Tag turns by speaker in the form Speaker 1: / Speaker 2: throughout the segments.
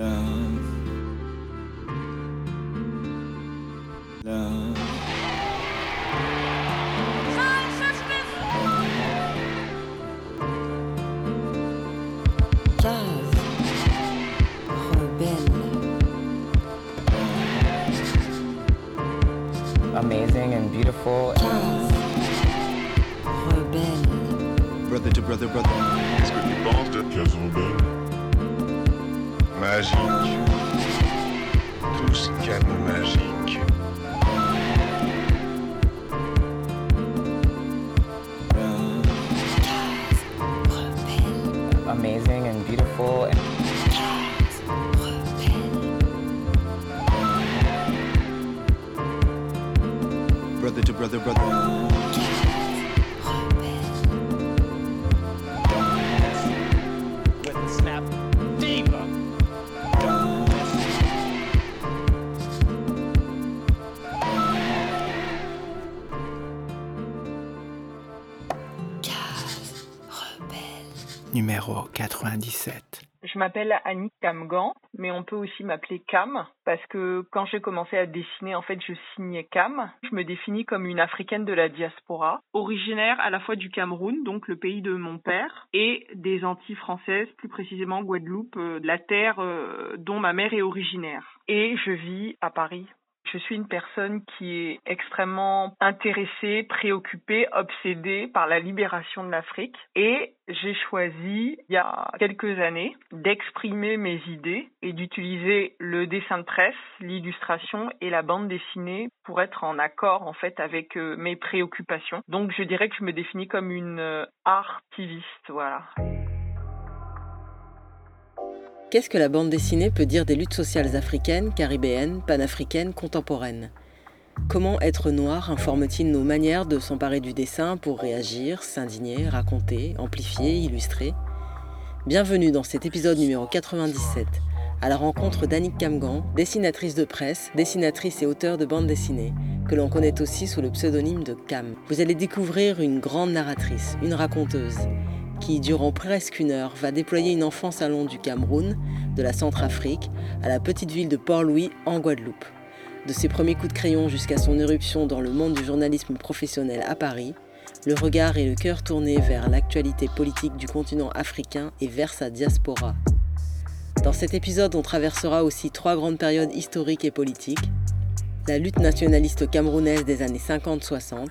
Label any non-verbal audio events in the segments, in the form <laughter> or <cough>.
Speaker 1: down.
Speaker 2: Je m'appelle Annie Camgan, mais on peut aussi m'appeler Cam, parce que quand j'ai commencé à dessiner, en fait, je signais Cam. Je me définis comme une Africaine de la diaspora, originaire à la fois du Cameroun, donc le pays de mon père, et des Antilles françaises, plus précisément Guadeloupe, euh, la terre euh, dont ma mère est originaire. Et je vis à Paris je suis une personne qui est extrêmement intéressée, préoccupée, obsédée par la libération de l'Afrique. Et j'ai choisi, il y a quelques années, d'exprimer mes idées et d'utiliser le dessin de presse, l'illustration et la bande dessinée pour être en accord, en fait, avec euh, mes préoccupations. Donc, je dirais que je me définis comme une euh, artiviste, voilà.
Speaker 3: Qu'est-ce que la bande dessinée peut dire des luttes sociales africaines, caribéennes, panafricaines, contemporaines? Comment être noir informe-t-il nos manières de s'emparer du dessin pour réagir, s'indigner, raconter, amplifier, illustrer? Bienvenue dans cet épisode numéro 97, à la rencontre d'Annick Camgan, dessinatrice de presse, dessinatrice et auteure de bande dessinée, que l'on connaît aussi sous le pseudonyme de Cam. Vous allez découvrir une grande narratrice, une raconteuse, qui, durant presque une heure, va déployer une enfance long du Cameroun, de la Centrafrique, à la petite ville de Port-Louis, en Guadeloupe. De ses premiers coups de crayon jusqu'à son éruption dans le monde du journalisme professionnel à Paris, le regard et le cœur tournés vers l'actualité politique du continent africain et vers sa diaspora. Dans cet épisode, on traversera aussi trois grandes périodes historiques et politiques. La lutte nationaliste camerounaise des années 50-60,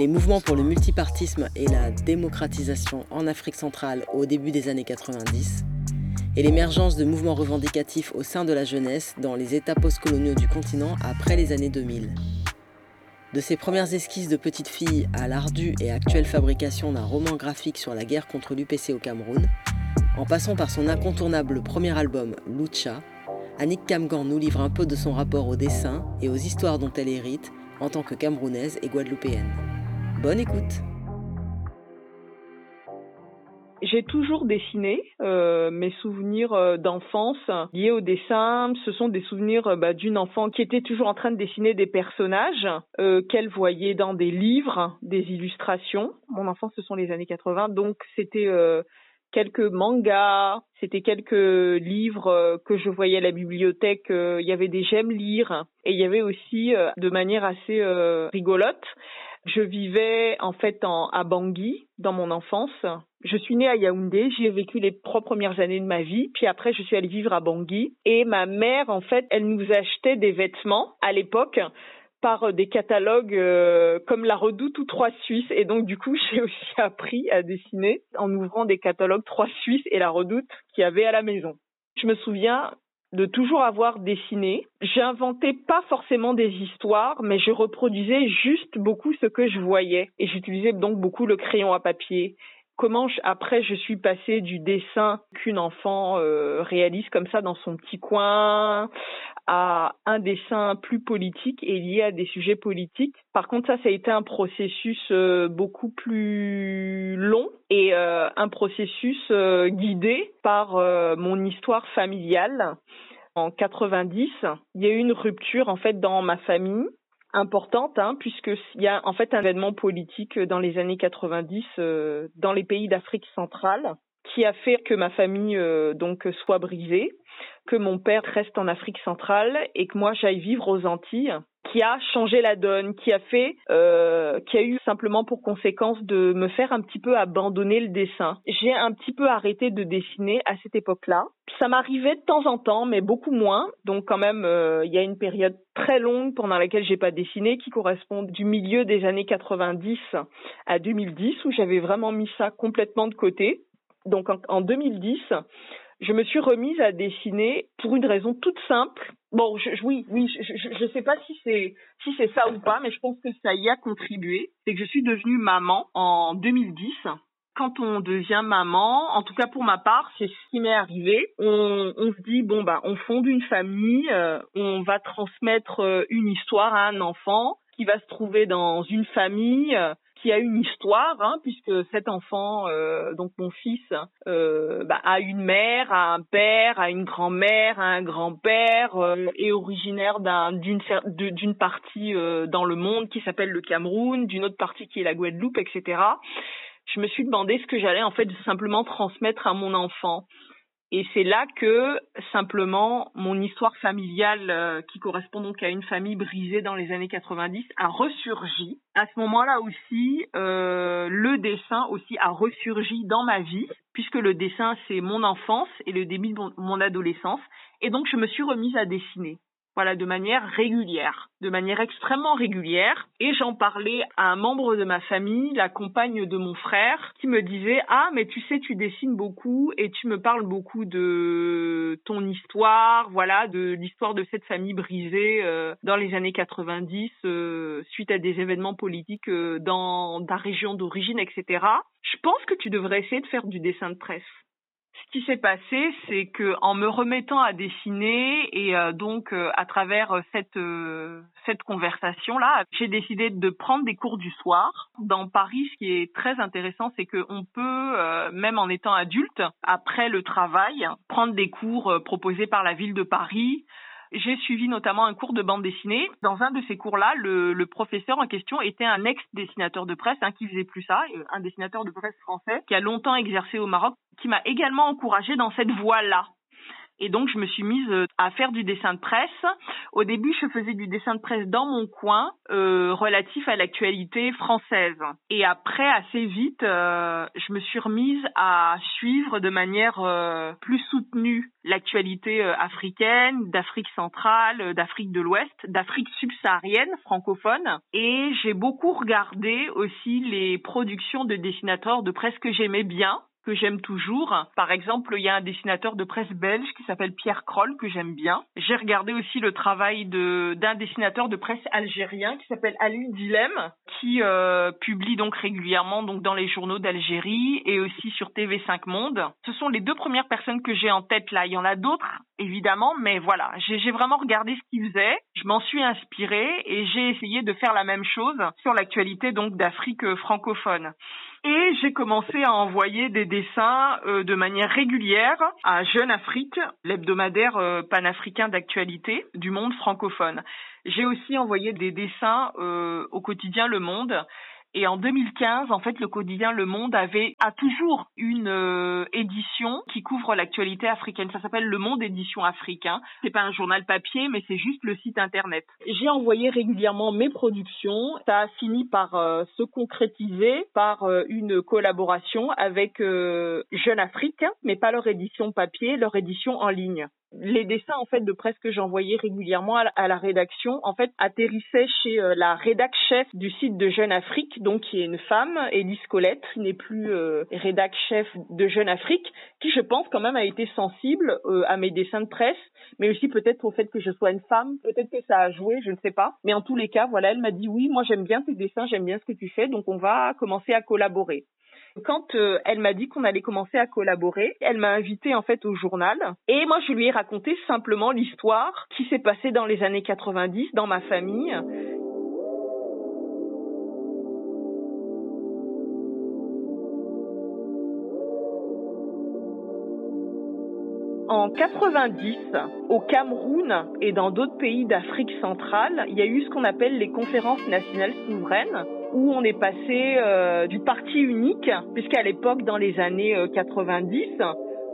Speaker 3: les mouvements pour le multipartisme et la démocratisation en Afrique centrale au début des années 90, et l'émergence de mouvements revendicatifs au sein de la jeunesse dans les États postcoloniaux du continent après les années 2000. De ses premières esquisses de petite fille à l'ardue et actuelle fabrication d'un roman graphique sur la guerre contre l'UPC au Cameroun, en passant par son incontournable premier album Lucha, Annick Camgan nous livre un peu de son rapport au dessin et aux histoires dont elle hérite en tant que camerounaise et guadeloupéenne. Bonne écoute
Speaker 2: J'ai toujours dessiné. Euh, mes souvenirs euh, d'enfance liés au dessin, ce sont des souvenirs euh, bah, d'une enfant qui était toujours en train de dessiner des personnages qu'elle voyait dans des livres, des illustrations. Mon enfance, ce sont les années 80, donc c'était quelques mangas, c'était quelques livres que je voyais à la bibliothèque. Il y avait des j'aime lire et il y avait aussi, de manière assez rigolote, je vivais en fait à Bangui dans mon enfance. Je suis née à Yaoundé, j'y ai vécu les trois premières années de ma vie, puis après je suis allée vivre à Bangui et ma mère en fait, elle nous achetait des vêtements à l'époque par euh, des catalogues euh, comme La Redoute ou Trois Suisses et donc du coup <laughs> j'ai aussi appris à dessiner en ouvrant des catalogues Trois Suisses et La Redoute qu'il y avait à la maison. Je me souviens de toujours avoir dessiné. J'inventais pas forcément des histoires, mais je reproduisais juste beaucoup ce que je voyais. Et j'utilisais donc beaucoup le crayon à papier. Comment je- après je suis passée du dessin qu'une enfant euh, réalise comme ça dans son petit coin à un dessin plus politique et lié à des sujets politiques. Par contre, ça, ça a été un processus euh, beaucoup plus long et euh, un processus guidé par mon histoire familiale. En 90, il y a eu une rupture en fait dans ma famille importante hein, puisque il y a en fait un événement politique dans les années 90 euh, dans les pays d'Afrique centrale qui a fait que ma famille euh, donc soit brisée, que mon père reste en Afrique centrale et que moi j'aille vivre aux Antilles qui a changé la donne, qui a fait, euh, qui a eu simplement pour conséquence de me faire un petit peu abandonner le dessin. J'ai un petit peu arrêté de dessiner à cette époque-là. Ça m'arrivait de temps en temps, mais beaucoup moins. Donc quand même, euh, il y a une période très longue pendant laquelle j'ai pas dessiné, qui correspond du milieu des années 90 à 2010, où j'avais vraiment mis ça complètement de côté. Donc en, en 2010, je me suis remise à dessiner pour une raison toute simple. Bon, oui, oui, je ne sais pas si c'est si c'est ça ou pas, mais je pense que ça y a contribué. C'est que je suis devenue maman en 2010. Quand on devient maman, en tout cas pour ma part, c'est ce qui m'est arrivé. On, on, se dit bon bah on fonde une famille, euh, on va transmettre euh, une histoire à un enfant qui va se trouver dans une famille euh, qui a une histoire, hein, puisque cet enfant, euh, donc mon fils, euh, bah, a une mère, a un père, a une grand-mère, a un grand-père, euh, est originaire d'une d'une partie euh, dans le monde qui s'appelle le Cameroun, d'une autre partie qui est la Guadeloupe, etc. Je me suis demandé ce que j'allais en fait simplement transmettre à mon enfant. Et c'est là que simplement mon histoire familiale, euh, qui correspond donc à une famille brisée dans les années 90, a ressurgi. À ce moment-là aussi, euh, le dessin aussi a ressurgi dans ma vie, puisque le dessin c'est mon enfance et le début de mon adolescence. Et donc je me suis remise à dessiner voilà, de manière régulière, de manière extrêmement régulière. Et j'en parlais à un membre de ma famille, la compagne de mon frère, qui me disait ah mais tu sais tu dessines beaucoup et tu me parles beaucoup de ton histoire, voilà, de l'histoire de cette famille brisée euh, dans les années 90 euh, suite à des événements politiques euh, dans ta région d'origine, etc. Je pense que tu devrais essayer de faire du dessin de presse ce qui s'est passé, c'est que en me remettant à dessiner et euh, donc euh, à travers euh, cette cette conversation là, j'ai décidé de prendre des cours du soir. Dans Paris, ce qui est très intéressant, c'est qu'on peut même en étant adulte, après le travail, prendre des cours proposés par la ville de Paris j'ai suivi notamment un cours de bande dessinée. Dans un de ces cours-là, le, le professeur en question était un ex-dessinateur de presse, hein, qui faisait plus ça, euh, un dessinateur de presse français, qui a longtemps exercé au Maroc, qui m'a également encouragé dans cette voie-là. Et donc, je me suis mise euh, à faire du dessin de presse. Au début, je faisais du dessin de presse dans mon coin, euh, relatif à l'actualité française. Et après, assez vite, euh, je me suis remise à suivre de manière euh, plus soutenue l'actualité euh, africaine, d'Afrique centrale, d'Afrique de l'Ouest, d'Afrique subsaharienne, francophone. Et j'ai beaucoup regardé aussi les productions de dessinateurs de presse que j'aimais bien que j'aime toujours. Par exemple, il y a un dessinateur de presse belge qui s'appelle Pierre Kroll que j'aime bien. J'ai regardé aussi le travail d'un dessinateur de presse algérien qui s'appelle Ali Dilem qui euh, publie donc régulièrement donc dans les journaux d'Algérie et aussi sur TV5 Monde. Ce sont les deux premières personnes que j'ai en tête là. Il y en a d'autres évidemment, mais voilà, j'ai vraiment regardé ce qu'il faisait. Je m'en suis inspirée et j'ai essayé de faire la même chose sur l'actualité donc d'Afrique francophone. Et j'ai commencé à envoyer des dessins euh, de manière régulière à Jeune Afrique, l'hebdomadaire euh, panafricain d'actualité du monde francophone. J'ai aussi envoyé des dessins euh, au quotidien Le Monde et en 2015, en fait, le quotidien Le Monde avait a toujours une euh, édition qui couvre l'actualité africaine. Ça s'appelle Le Monde Édition Africain. C'est pas un journal papier, mais c'est juste le site internet. J'ai envoyé régulièrement mes productions. Ça a fini par euh, se concrétiser par euh, une collaboration avec Jeune Afrique, mais pas leur édition papier, leur édition en ligne les dessins en fait de presse que j'envoyais régulièrement à la, rédaction en fait atterrissaient chez euh, la rédac chef du site de Jeune Afrique donc qui est une femme Elise Colette qui n'est plus euh, rédac chef de Jeune Afrique qui je pense quand même a été sensible euh, à mes dessins de presse mais aussi peut-être au fait que je sois une femme. Peut-être que ça a joué je ne sais pas. Mais en tous les cas voilà elle m'a dit oui moi j'aime bien tes dessins j'aime bien ce que tu fais donc on va commencer à collaborer quand euh, elle m'a dit qu'on allait commencer à collaborer, elle m'a invité en fait au journal et moi je lui ai raconté simplement l'histoire qui s'est passée dans les années 90 dans ma famille. En 90, au Cameroun et dans d'autres pays d'Afrique centrale, il y a eu ce qu'on appelle les conférences nationales souveraines où on est passé euh, du parti unique, puisqu'à l'époque, dans les années 90,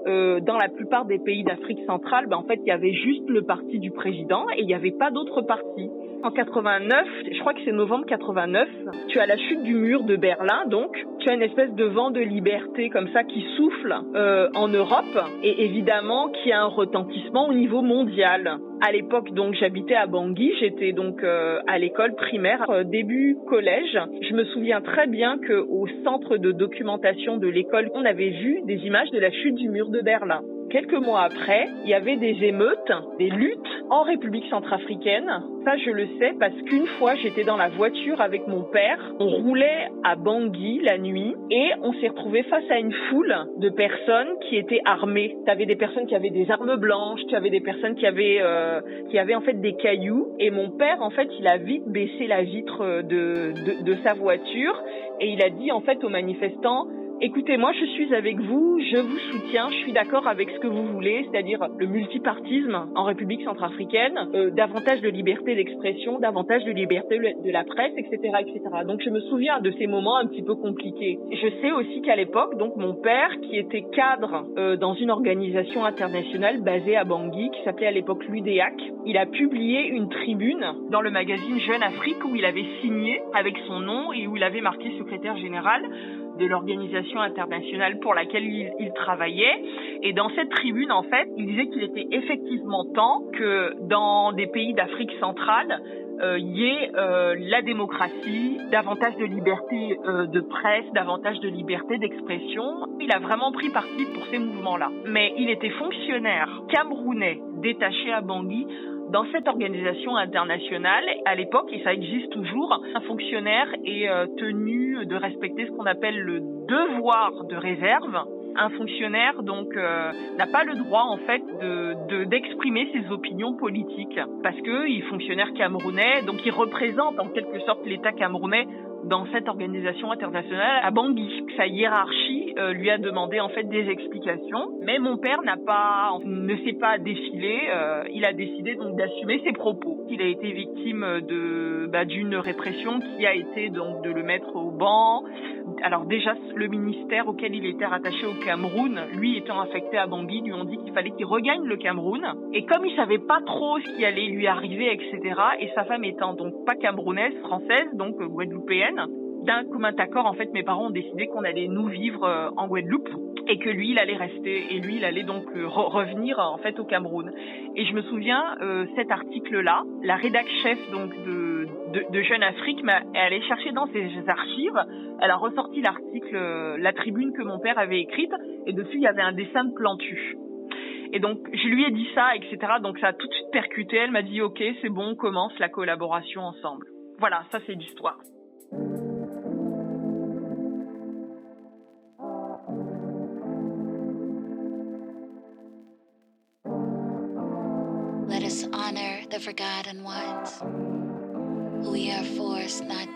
Speaker 2: euh, dans la plupart des pays d'Afrique centrale, ben, en fait, il y avait juste le parti du président et il n'y avait pas d'autres partis. En 89, je crois que c'est novembre 89, tu as la chute du mur de Berlin, donc tu as une espèce de vent de liberté comme ça qui souffle euh, en Europe et évidemment qui a un retentissement au niveau mondial. À l'époque, donc, j'habitais à Bangui. J'étais donc euh, à l'école primaire, euh, début collège. Je me souviens très bien que au centre de documentation de l'école, on avait vu des images de la chute du mur de Berlin. Quelques mois après, il y avait des émeutes, des luttes en République centrafricaine. Ça, je le sais parce qu'une fois, j'étais dans la voiture avec mon père. On roulait à Bangui la nuit et on s'est retrouvé face à une foule de personnes qui étaient armées. Tu avais des personnes qui avaient des armes blanches, tu avais des personnes qui avaient euh, qui avaient en fait des cailloux. Et mon père, en fait, il a vite baissé la vitre de, de, de sa voiture et il a dit en fait aux manifestants Écoutez, moi je suis avec vous, je vous soutiens, je suis d'accord avec ce que vous voulez, c'est-à-dire le multipartisme en République centrafricaine, euh, davantage de liberté d'expression, davantage de liberté de la presse, etc., etc. Donc je me souviens de ces moments un petit peu compliqués. Je sais aussi qu'à l'époque, donc mon père, qui était cadre euh, dans une organisation internationale basée à Bangui, qui s'appelait à l'époque l'UDEAC, il a publié une tribune dans le magazine Jeune Afrique où il avait signé avec son nom et où il avait marqué secrétaire général de l'organisation internationale pour laquelle il, il, travaillait. Et dans cette tribune, en fait, il disait qu'il était effectivement temps que dans des pays d'Afrique centrale, euh, y ait euh, la démocratie, davantage de liberté euh, de presse, davantage de liberté d'expression. Il a vraiment pris parti pour ces mouvements-là. Mais il était fonctionnaire camerounais détaché à Bangui dans cette organisation internationale, à l'époque, et ça existe toujours, un fonctionnaire est euh, tenu de respecter ce qu'on appelle le devoir de réserve. Un fonctionnaire donc euh, n'a pas le droit en fait de d'exprimer ses opinions politiques parce que il fonctionnaire camerounais donc il représente en quelque sorte l'État camerounais dans cette organisation internationale à Bangui. Sa hiérarchie euh, lui a demandé en fait des explications, mais mon père n'a pas, ne s'est pas défilé. Euh, il a décidé donc d'assumer ses propos. Il a été victime de bah, d'une répression qui a été donc de le mettre au banc. Alors déjà le ministère auquel il était rattaché au Cameroun, lui étant affecté à Bangui, lui ont dit qu'il fallait qu'il regagne le Cameroun. Et comme il savait pas trop ce qui allait lui arriver, etc. Et sa femme étant donc pas camerounaise, française, donc guadeloupéenne d'un commun accord, en fait, mes parents ont décidé qu'on allait nous vivre euh, en Guadeloupe et que lui, il allait rester et lui, il allait donc euh, revenir en fait au Cameroun. Et je me souviens euh, cet article-là, la rédac chef donc de, Jeune Afrique est allée chercher dans ses archives. Elle a ressorti l'article, la tribune que mon père avait écrite et dessus il y avait un dessin de Plantu. Et donc je lui ai dit ça, etc. Donc ça a tout de suite percuté. Elle m'a dit ok, c'est bon, on commence la collaboration ensemble. Voilà, ça c'est l'histoire.
Speaker 4: and wise. We are forced not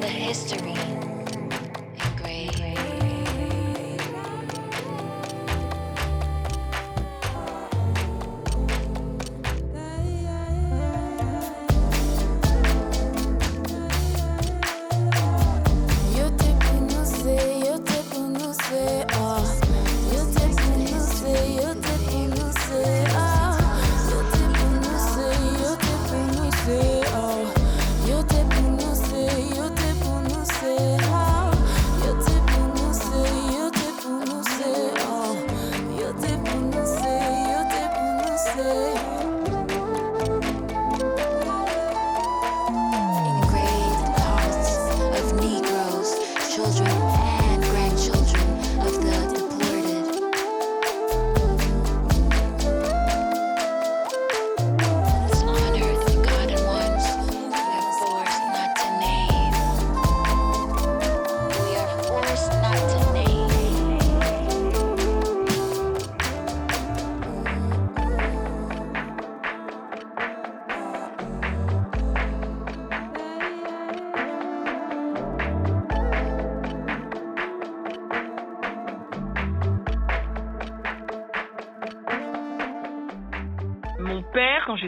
Speaker 2: the history.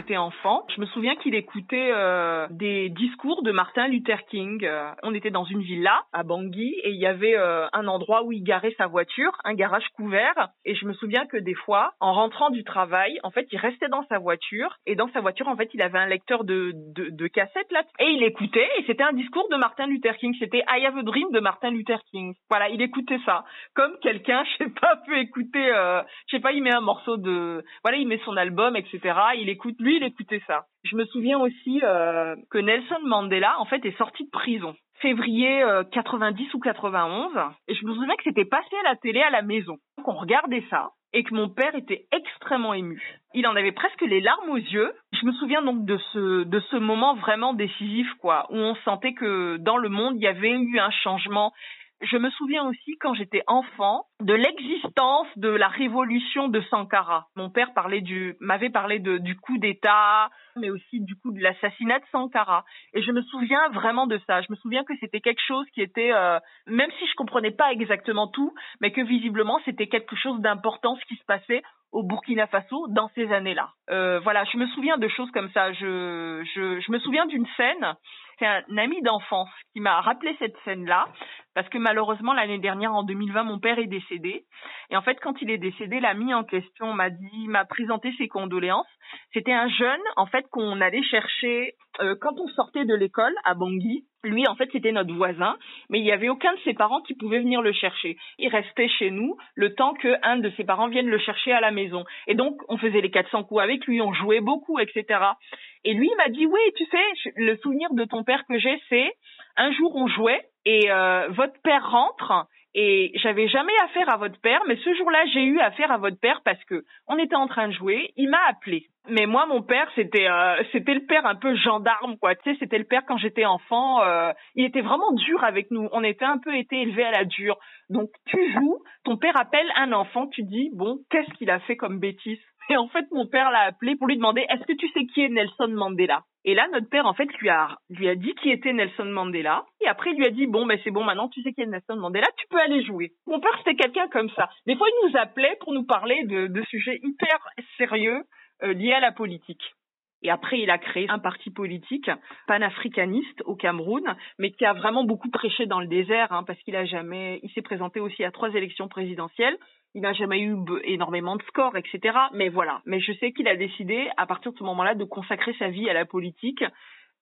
Speaker 2: J'étais enfant, je me souviens qu'il écoutait euh, des discours de Martin Luther King. Euh, on était dans une villa à Bangui et il y avait euh, un endroit où il garait sa voiture, un garage couvert. Et je me souviens que des fois, en rentrant du travail, en fait, il restait dans sa voiture et dans sa voiture, en fait, il avait un lecteur de, de, de cassettes là et il écoutait et c'était un discours de Martin Luther King. C'était I Have a Dream de Martin Luther King. Voilà, il écoutait ça comme quelqu'un, <laughs> je sais pas, peut écouter, euh, je sais pas, il met un morceau de, voilà, il met son album, etc. Il écoute, lui, il écoutait ça. Je me souviens aussi euh, que Nelson Mandela, en fait, est sorti de prison février euh, 90 ou 91 et je me souviens que c'était passé à la télé à la maison qu'on regardait ça et que mon père était extrêmement ému. Il en avait presque les larmes aux yeux. Je me souviens donc de ce de ce moment vraiment décisif quoi où on sentait que dans le monde il y avait eu un changement je me souviens aussi quand j'étais enfant de l'existence de la révolution de Sankara. Mon père m'avait parlé du coup d'État, mais aussi du coup de l'assassinat de Sankara. Et je me souviens vraiment de ça. Je me souviens que c'était quelque chose qui était, euh, même si je comprenais pas exactement tout, mais que visiblement c'était quelque chose d'important ce qui se passait au Burkina Faso dans ces années-là. Euh, voilà, je me souviens de choses comme ça. Je me souviens d'une scène. C'est un ami d'enfance qui m'a rappelé cette scène-là parce que malheureusement l'année dernière en 2020 mon père est décédé. Et en fait quand il est décédé l'ami en question m'a dit m'a présenté ses condoléances. C'était un jeune en fait qu'on allait chercher euh, quand on sortait de l'école à Bangui. Lui en fait c'était notre voisin mais il y avait aucun de ses parents qui pouvait venir le chercher. Il restait chez nous le temps que un de ses parents vienne le chercher à la maison. Et donc on faisait les 400 coups avec lui on jouait beaucoup etc et lui m'a dit oui tu sais le souvenir de ton père que j'ai c'est un jour on jouait et euh, votre père rentre et j'avais jamais affaire à votre père, mais ce jour-là, j'ai eu affaire à votre père parce que on était en train de jouer, il m'a appelé. Mais moi, mon père, c'était euh, c'était le père un peu gendarme, quoi. Tu sais, c'était le père quand j'étais enfant. Euh, il était vraiment dur avec nous. On était un peu été élevés à la dure. Donc, tu joues, ton père appelle un enfant, tu dis bon, qu'est-ce qu'il a fait comme bêtise? Et en fait, mon père l'a appelé pour lui demander est-ce que tu sais qui est Nelson Mandela? Et là, notre père, en fait, lui a, lui a dit qui était Nelson Mandela. Et après, il lui a dit, bon, ben, c'est bon, maintenant, tu sais qui est Nelson Mandela, tu peux aller jouer. Mon père, c'était quelqu'un comme ça. Des fois, il nous appelait pour nous parler de, de sujets hyper sérieux euh, liés à la politique. Et après, il a créé un parti politique panafricaniste au Cameroun, mais qui a vraiment beaucoup prêché dans le désert, hein, parce qu'il a jamais, il s'est présenté aussi à trois élections présidentielles. Il n'a jamais eu énormément de scores, etc. Mais voilà. Mais je sais qu'il a décidé, à partir de ce moment-là, de consacrer sa vie à la politique,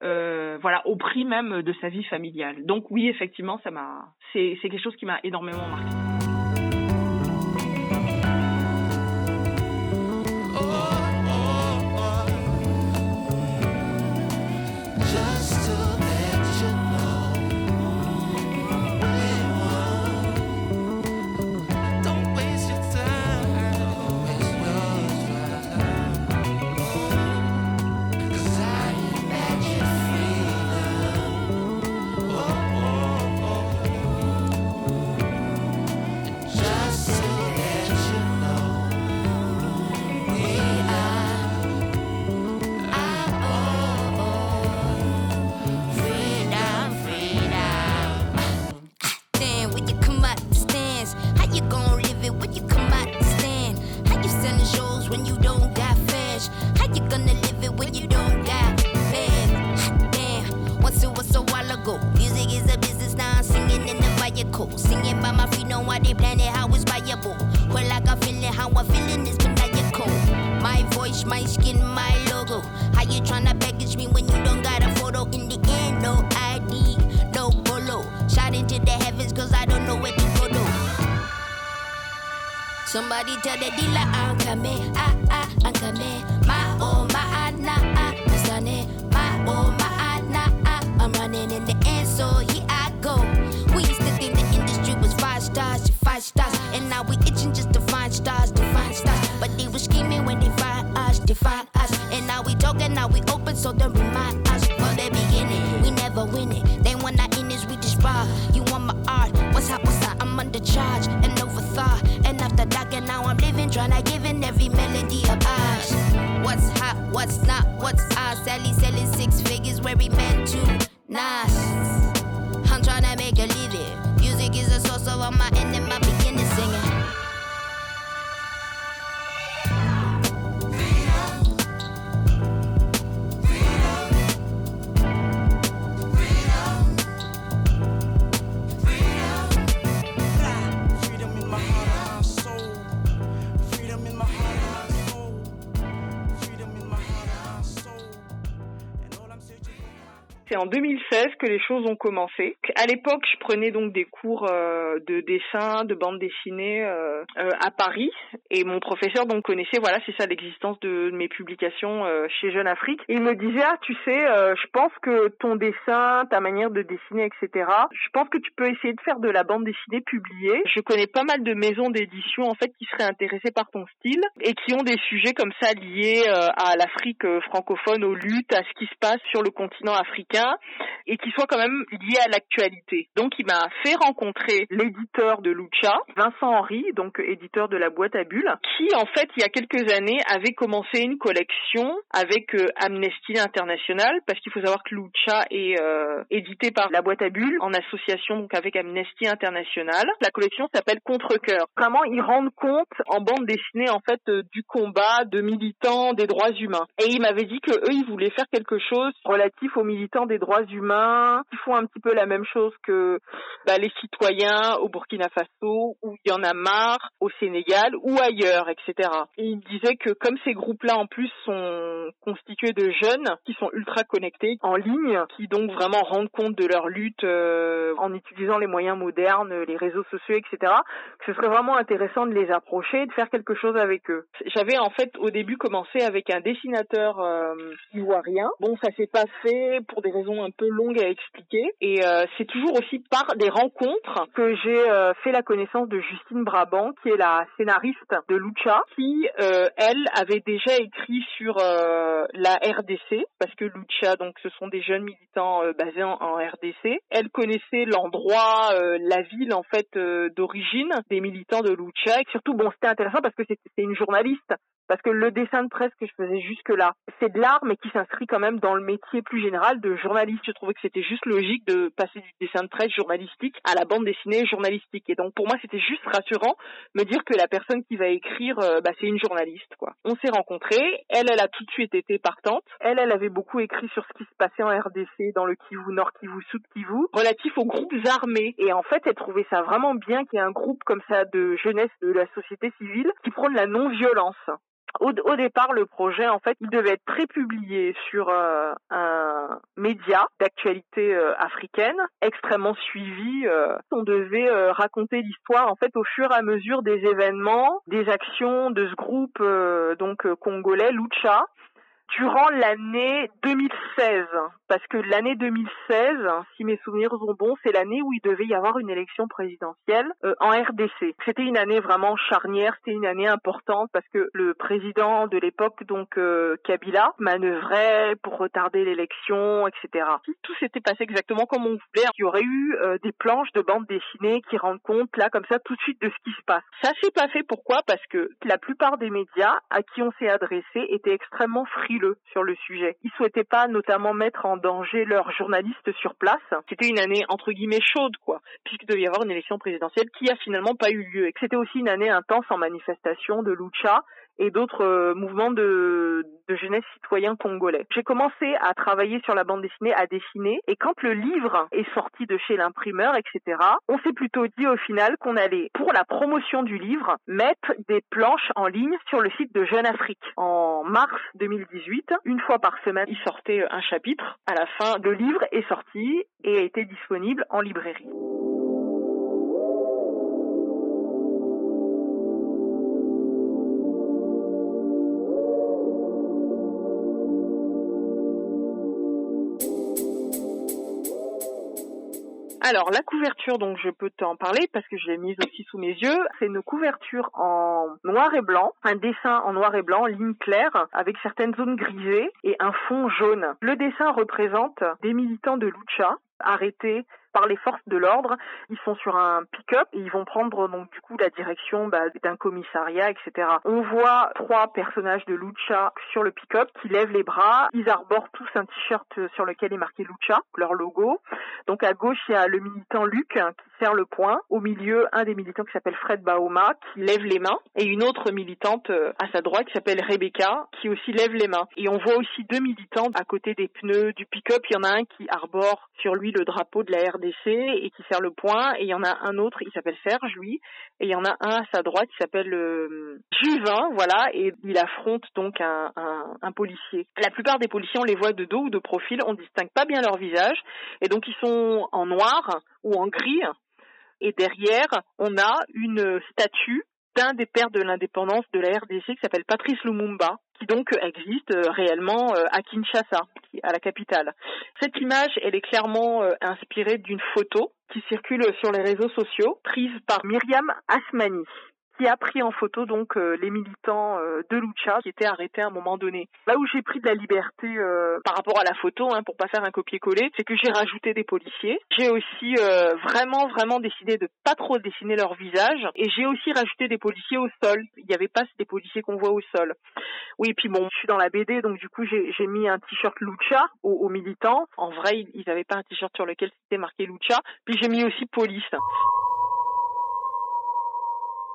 Speaker 2: euh, voilà, au prix même de sa vie familiale. Donc oui, effectivement, ça m'a, c'est, c'est quelque chose qui m'a énormément marqué.
Speaker 5: Somebody tell the dealer I'm coming, ah ah, I'm coming. My oh my ah nah ah, I'm stunning. My oh my ah nah ah, I'm running in the end, so here I go. We used to think the industry was five stars, five stars, and now we itching just to find stars, to find stars. But they were scheming when they find us, they find us, and now we talking, now we open, so they remind us from the beginning. We never win it. They want our in this, we just. You want my art? What's up? What's up? I'm under charge tryna give in every melody of ours. What's hot? What's not? What's ours? Sally selling six figures where we meant to. Nas. I'm tryna make a living. Music is a source of all my end
Speaker 2: C'est en 2016 que les choses ont commencé. À l'époque, je prenais donc des cours euh, de dessin, de bande dessinée euh, euh, à Paris, et mon professeur donc connaissait, voilà, c'est ça l'existence de mes publications chez Jeune Afrique. Il me disait, ah, tu sais, je pense que ton dessin, ta manière de dessiner, etc. Je pense que tu peux essayer de faire de la bande dessinée publiée. Je connais pas mal de maisons d'édition en fait qui seraient intéressées par ton style et qui ont des sujets comme ça liés à l'Afrique francophone, aux luttes, à ce qui se passe sur le continent africain et qui soient quand même liés à l'actualité. Donc il m'a fait rencontrer l'éditeur de Lucha, Vincent Henry, donc éditeur de la boîte à bulles, qui en fait il y a quelques années avait commencé une collection avec euh, Amnesty International parce qu'il faut savoir que Lucha est euh, édité par la boîte à bulles en association donc avec Amnesty International. La collection s'appelle Contre-cœur. Vraiment ils rendent compte en bande dessinée en fait euh, du combat de militants des droits humains. Et il m'avait dit que eux ils voulaient faire quelque chose relatif aux militants des droits humains. Ils font un petit peu la même chose que bah, les citoyens au Burkina Faso ou il y en a marre au Sénégal ou ailleurs, etc. Et il disait que comme ces groupes-là en plus sont constitués de jeunes qui sont ultra connectés en ligne, qui donc vraiment rendent compte de leur lutte euh, en utilisant les moyens modernes, les réseaux sociaux, etc. Que ce serait vraiment intéressant de les approcher et de faire quelque chose avec eux. J'avais en fait au début commencé avec un dessinateur euh, ivoirien. Bon, ça s'est pas fait pour des raisons un peu longues à expliquer. Et euh, c'est toujours aussi par des rencontres que j'ai euh, fait la connaissance de Justine Brabant, qui est la scénariste de Lucha, qui euh, elle avait déjà écrit sur la RDC, parce que Lucha, donc ce sont des jeunes militants basés en, en RDC. Elle connaissait l'endroit, la ville en fait d'origine des militants de Lucha. Et surtout, bon, c'était intéressant parce que c'était une journaliste parce que le dessin de presse que je faisais jusque-là, c'est de l'art, mais qui s'inscrit quand même dans le métier plus général de journaliste. Je trouvais que c'était juste logique de passer du dessin de presse journalistique à la bande dessinée journalistique. Et donc pour moi, c'était juste rassurant me dire que la personne qui va écrire, euh, bah, c'est une journaliste. quoi. On s'est rencontrés. Elle, elle a tout de suite été partante. Elle, elle avait beaucoup écrit sur ce qui se passait en RDC, dans le Kivu Nord, Kivu Sud, Kivu, relatif aux groupes armés. Et en fait, elle trouvait ça vraiment bien qu'il y ait un groupe comme ça de jeunesse de la société civile qui prône la non-violence au, au, départ, le projet, en fait, il devait être prépublié sur euh, un média d'actualité euh, africaine, extrêmement suivi. Euh, on devait euh, raconter l'histoire, en fait, au fur et à mesure des événements, des actions de ce groupe euh, donc congolais, Lucha, durant l'année 2016, parce que l'année 2016, si mes souvenirs sont bons, c'est l'année où il devait y avoir une élection présidentielle euh, en RDC. C'était une année vraiment charnière, c'était une année importante parce que le président de l'époque, donc euh, Kabila, manœuvrait pour retarder l'élection, etc. Tout s'était passé exactement comme on voulait. Il y aurait eu euh, des planches de bande dessinée qui rendent compte là comme ça tout de suite de ce qui se passe. Ça s'est pas fait pourquoi? Parce que la plupart des médias à qui on s'est adressé étaient extrêmement frileux sur le sujet. Ils souhaitaient pas notamment mettre en danger leurs journalistes sur place. C'était une année entre guillemets chaude, quoi, puisqu'il devait y avoir une élection présidentielle qui a finalement pas eu lieu. Et que c'était aussi une année intense en manifestation de lucha et d'autres euh, mouvements de, de jeunesse citoyen congolais. J'ai commencé à travailler sur la bande dessinée, à dessiner, et quand le livre est sorti de chez l'imprimeur, etc., on s'est plutôt dit au final qu'on allait, pour la promotion du livre, mettre des planches en ligne sur le site de Jeune Afrique. En mars 2018, une fois par semaine, il sortait un chapitre. À la fin, le livre est sorti et a été disponible en librairie. Alors la couverture, donc je peux t'en parler parce que je l'ai mise aussi sous mes yeux. C'est une couverture en noir et blanc, un dessin en noir et blanc, ligne claire, avec certaines zones grisées et un fond jaune. Le dessin représente des militants de lucha arrêtés par les forces de l'ordre. Ils sont sur un pick-up et ils vont prendre donc du coup la direction bah, d'un commissariat, etc. On voit trois personnages de Lucha sur le pick-up qui lèvent les bras. Ils arborent tous un t-shirt sur lequel est marqué Lucha, leur logo. Donc à gauche il y a le militant Luc qui serre le poing. Au milieu un des militants qui s'appelle Fred Baoma qui lève les mains et une autre militante à sa droite qui s'appelle Rebecca qui aussi lève les mains. Et on voit aussi deux militants à côté des pneus du pick-up. Il y en a un qui arbore sur lui le drapeau de la RD RDC et qui sert le point. Et il y en a un autre, il s'appelle Serge, lui. Et il y en a un à sa droite qui s'appelle euh, Juvin, voilà. Et il affronte donc un, un, un policier. La plupart des policiers, on les voit de dos ou de profil. On distingue pas bien leur visage. Et donc, ils sont en noir ou en gris. Et derrière, on a une statue d'un des pères de l'indépendance de la RDC qui s'appelle Patrice Lumumba, qui donc existe euh, réellement euh, à Kinshasa, à la capitale. Cette image, elle est clairement euh, inspirée d'une photo qui circule sur les réseaux sociaux, prise par Myriam Asmani qui a pris en photo donc euh, les militants euh, de Lucha qui étaient arrêtés à un moment donné. Là où j'ai pris de la liberté euh, par rapport à la photo, hein, pour pas faire un copier-coller, c'est que j'ai rajouté des policiers. J'ai aussi vraiment vraiment décidé de pas trop dessiner leur visage et j'ai aussi rajouté des policiers au sol. Il n'y avait pas des policiers qu'on voit au sol. Oui, puis bon, je suis dans la BD, donc du coup j'ai mis un t-shirt Lucha aux, aux, militants. En vrai, ils n'avaient pas un t-shirt sur lequel c'était marqué Lucha. Puis j'ai mis aussi police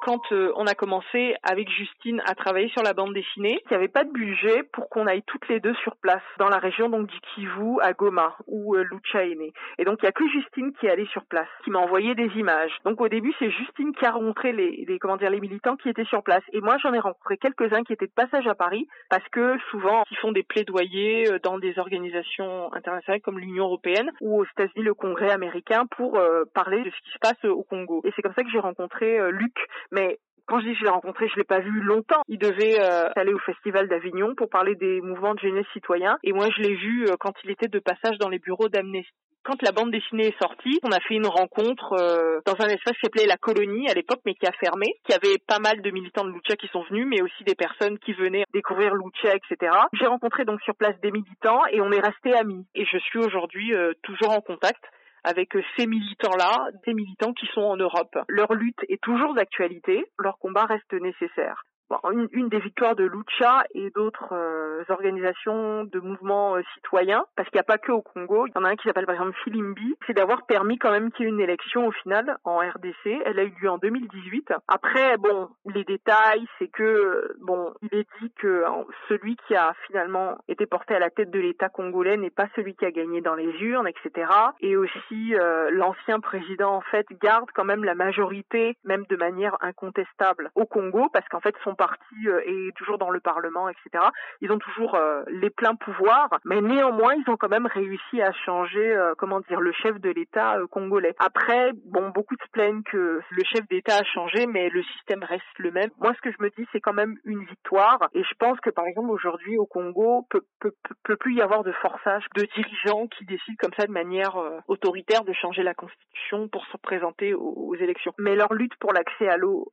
Speaker 2: quand euh, on a commencé avec Justine à travailler sur la bande dessinée, il n'y avait pas de budget pour qu'on aille toutes les deux sur place dans la région donc du Kivu à Goma où euh, Lucha est née. Et donc il y a que Justine qui est allée sur place, qui m'a envoyé des images. Donc au début c'est Justine qui a rencontré les, les, comment dire les militants qui étaient sur place. Et moi j'en ai rencontré quelques-uns qui étaient de passage à Paris parce que souvent ils font des plaidoyers euh, dans des organisations internationales comme l'Union européenne ou aux États-Unis le Congrès américain pour euh, parler de ce qui se passe au Congo. Et c'est comme ça que j'ai rencontré euh, Luc mais quand je dis je l'ai rencontré, je l'ai pas vu longtemps. Il devait euh, aller au festival d'Avignon pour parler des mouvements de jeunesse citoyen. Et moi, je l'ai vu euh, quand il était de passage dans les bureaux d'Amnesty. Quand la bande dessinée est sortie, on a fait une rencontre euh, dans un espace qui s'appelait La Colonie à l'époque, mais qui a fermé, qui avait pas mal de militants de Lucha qui sont venus, mais aussi des personnes qui venaient découvrir Lucha, etc. J'ai rencontré donc sur place des militants et on est restés amis. Et je suis aujourd'hui toujours en contact avec ces militants-là, des militants qui sont en Europe. Leur lutte est toujours d'actualité, leur combat reste nécessaire. Bon, une, une, des victoires de Lucha et d'autres euh, organisations de mouvements euh, citoyens, parce qu'il n'y a pas que au Congo, il y en a un qui s'appelle par exemple Filimbi, c'est d'avoir permis quand même qu'il y ait une élection au final en RDC. Elle a eu lieu en 2018. Après, bon, les détails, c'est que bon, il est dit que celui qui a finalement été porté à la tête de l'État congolais n'est pas celui qui a gagné dans les urnes, etc. Et aussi, euh, l'ancien président en fait garde quand même la majorité, même de manière incontestable au Congo, parce qu'en fait son parti euh, est toujours dans le Parlement, etc. Ils ont toujours euh, les pleins pouvoirs, mais néanmoins, ils ont quand même réussi à changer, euh, comment dire, le chef de l'État congolais. Après, bon, beaucoup se plaignent que le chef d'État a changé, mais le système reste le même. Moi, ce que je me dis, c'est quand même une victoire, et je pense que, par exemple, aujourd'hui, au Congo, peut, peut, peut plus y avoir de forçage de dirigeants qui décident comme ça de manière autoritaire de changer la constitution pour se présenter aux, aux élections. Mais leur lutte pour l'accès à l'eau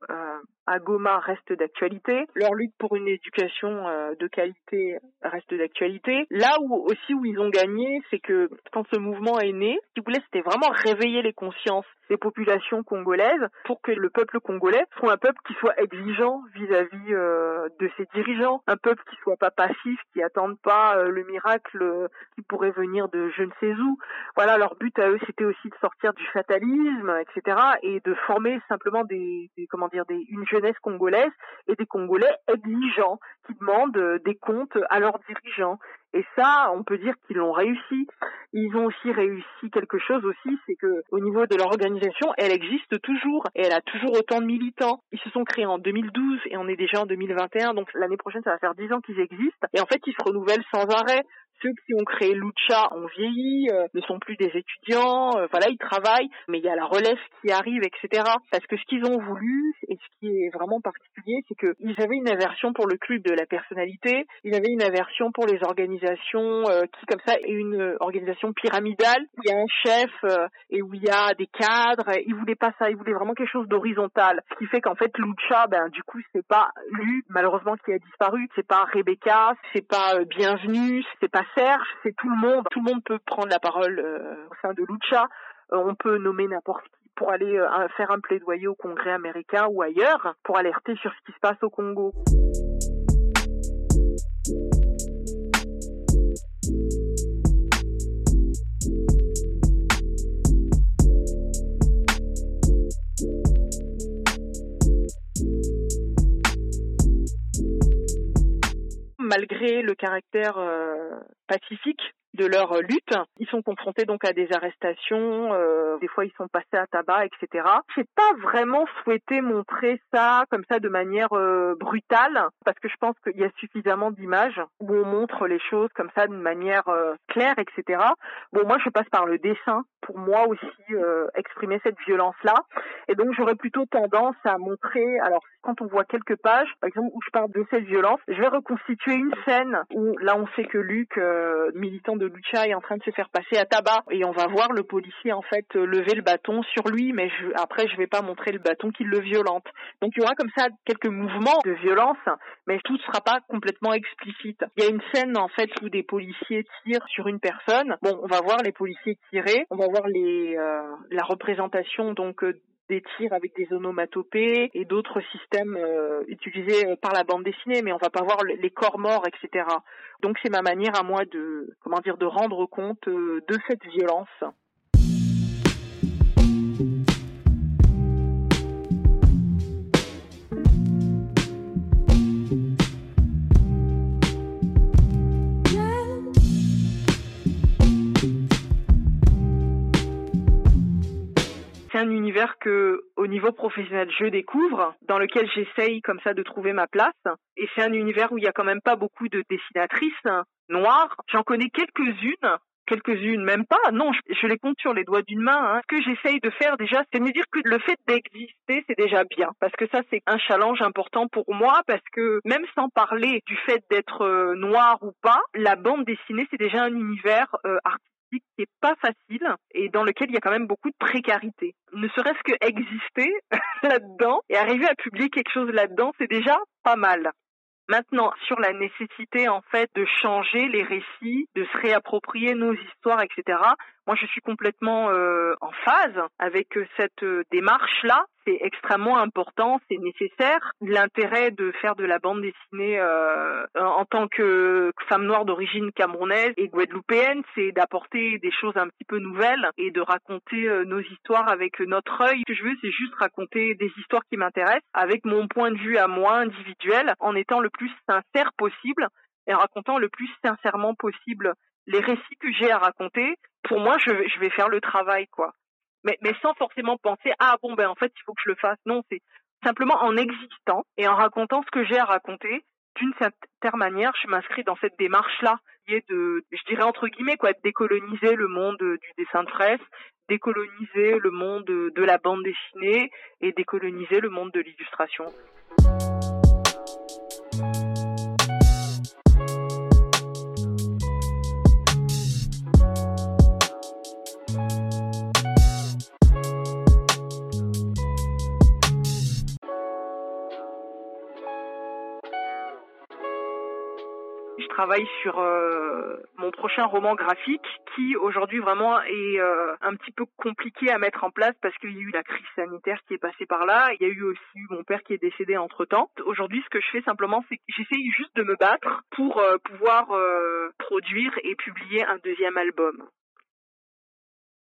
Speaker 2: à Goma reste d'actualité leur lutte pour une éducation euh, de qualité reste d'actualité. Là où aussi où ils ont gagné, c'est que quand ce mouvement est né, ce qu'ils voulaient, c'était vraiment réveiller les consciences des populations congolaises pour que le peuple congolais soit un peuple qui soit exigeant vis-à-vis euh, de ses dirigeants, un peuple qui soit pas passif, qui attende pas euh, le miracle qui pourrait venir de je ne sais où. Voilà, leur but à eux, c'était aussi de sortir du fatalisme, etc., et de former simplement des, comment dire, une jeunesse congolaise et Congolais exigeants qui demandent euh, des comptes à leurs dirigeants. Et ça, on peut dire qu'ils l'ont réussi. Ils ont aussi réussi quelque chose aussi, c'est que au niveau de leur organisation, elle existe toujours et elle a toujours autant de militants. Ils se sont créés en 2012 et on est déjà en 2021, donc l'année prochaine, ça va faire dix ans qu'ils existent. Et en fait, ils se renouvellent sans arrêt ceux qui ont créé Lucha ont vieilli, euh, ne sont plus des étudiants, euh, voilà, ils travaillent, mais il y a la relève qui arrive, etc. Parce que ce qu'ils ont voulu, et ce qui est vraiment particulier, c'est qu'ils avaient une aversion pour le club de la personnalité, ils avaient une aversion pour les organisations euh, qui, comme ça, est une organisation pyramidale, où il y a un chef et où il y a des cadres, ils voulaient pas ça, ils voulaient vraiment quelque chose d'horizontal. Ce qui fait qu'en fait, Lucha, ben, du coup, c'est pas lui, malheureusement, qui a disparu, c'est pas Rebecca, c'est pas Bienvenue, c'est pas Serge, c'est tout le monde. Tout le monde peut prendre la parole euh, au sein de Lucha. Euh, on peut nommer n'importe qui pour aller euh, faire un plaidoyer au Congrès américain ou ailleurs pour alerter sur ce qui se passe au Congo. Malgré le caractère euh, pacifique de leur lutte. Ils sont confrontés donc à des arrestations, euh, des fois ils sont passés à tabac, etc. J'ai pas vraiment souhaité montrer ça comme ça de manière euh, brutale, parce que je pense qu'il y a suffisamment d'images où on montre les choses comme ça d'une manière euh, claire, etc. Bon, moi je passe par le dessin pour moi aussi euh, exprimer cette violence-là, et donc j'aurais plutôt tendance à montrer, alors quand on voit quelques pages, par exemple où je parle de cette violence, je vais reconstituer une scène où là on sait que Luc, euh, militant de Lucha, est en train de se faire passer à tabac et on va voir le policier en fait euh, lever le bâton sur lui, mais je, après je vais pas montrer le bâton qui le violente. Donc il y aura comme ça quelques mouvements de violence, mais tout ne sera pas complètement explicite. Il y a une scène en fait où des policiers tirent sur une personne. Bon, on va voir les policiers tirer, on va voir les euh, la représentation donc euh, des tirs avec des onomatopées et d'autres systèmes euh, utilisés euh, par la bande dessinée, mais on va pas voir le- les corps morts, etc. Donc c'est ma manière à moi de comment dire de rendre compte euh, de cette violence. Un univers que, au niveau professionnel, je découvre, dans lequel j'essaye comme ça de trouver ma place. Et c'est un univers où il y a quand même pas beaucoup de dessinatrices noires. J'en connais quelques-unes, quelques-unes, même pas. Non, je, les compte sur les doigts d'une main. hein. Ce que j'essaye de faire déjà, c'est me dire que le fait d'exister, c'est déjà bien. Parce que ça, c'est un challenge important pour moi, parce que même sans parler du fait d'être euh, noir ou pas, la bande dessinée, c'est déjà un univers euh, artistique qui est pas facile et dans lequel il y a quand même beaucoup de précarité. Ne serait-ce que exister <laughs> là-dedans et arriver à publier quelque chose là-dedans, c'est déjà pas mal. Maintenant, sur la nécessité en fait de changer les récits, de se réapproprier nos histoires, etc. Moi, je suis complètement euh, en phase avec euh, cette euh, démarche-là. C'est extrêmement important, c'est nécessaire. L'intérêt de faire de la bande dessinée euh, en tant que femme noire d'origine camerounaise et guadeloupéenne, c'est d'apporter des choses un petit peu nouvelles et de raconter euh, nos histoires avec notre œil. Ce que je veux, c'est juste raconter des histoires qui m'intéressent avec mon point de vue à moi individuel, en étant le plus sincère possible et en racontant le plus sincèrement possible les récits que j'ai à raconter. Pour moi, je vais, faire le travail, quoi mais, sans forcément penser ah bon ben en fait il faut que je le fasse. Non, c'est simplement en existant et en racontant ce que j'ai à raconter. D'une certaine manière, je m'inscris dans cette démarche-là, qui est de, je dirais entre guillemets quoi, de décoloniser le monde du dessin de presse, décoloniser le monde de la bande dessinée et décoloniser le monde de l'illustration. Travaille sur euh, mon prochain roman graphique qui aujourd'hui vraiment est euh, un petit peu compliqué à mettre en place parce qu'il y a eu la crise sanitaire qui est passée par là. Il y a eu aussi mon père qui est décédé entre temps. Aujourd'hui, ce que je fais simplement, c'est que j'essaye juste de me battre pour euh, pouvoir produire et publier un deuxième album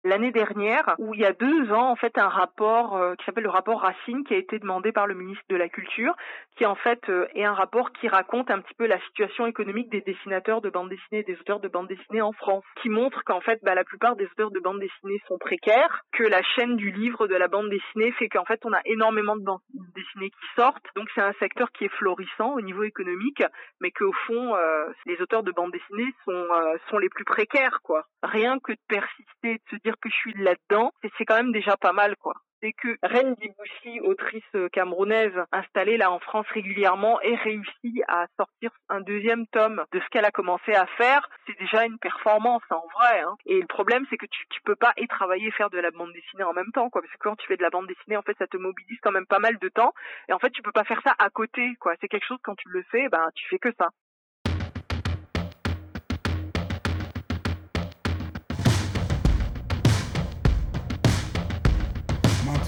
Speaker 2: l'année dernière, où il y a deux ans, en fait, un rapport euh, qui s'appelle le rapport Racine, qui a été demandé par le ministre de la Culture, qui en fait euh, est un rapport qui raconte un petit peu la situation économique des dessinateurs de bande dessinée, des auteurs de bande dessinée en France, qui montre qu'en fait, bah, la plupart des auteurs de bande dessinée sont précaires, que la chaîne du livre de la bande dessinée fait qu'en fait, on a énormément de bandes dessinées qui sortent, donc c'est un secteur qui est florissant au niveau économique, mais qu'au fond, euh, les auteurs de bande dessinée sont sont les plus précaires, quoi. Rien que de persister, de se dire que je suis là-dedans, c'est quand même déjà pas mal, quoi. C'est que Reine Diboussi, autrice camerounaise installée là en France régulièrement, ait réussi à sortir un deuxième tome de ce qu'elle a commencé à faire, c'est déjà une performance en vrai. Hein. Et le problème, c'est que tu, tu peux pas et travailler et faire de la bande dessinée en même temps, quoi. Parce que quand tu fais de la bande dessinée, en fait, ça te mobilise quand même pas mal de temps. Et en fait, tu peux pas faire ça à côté, quoi. C'est quelque chose quand tu le fais, ben tu fais que ça.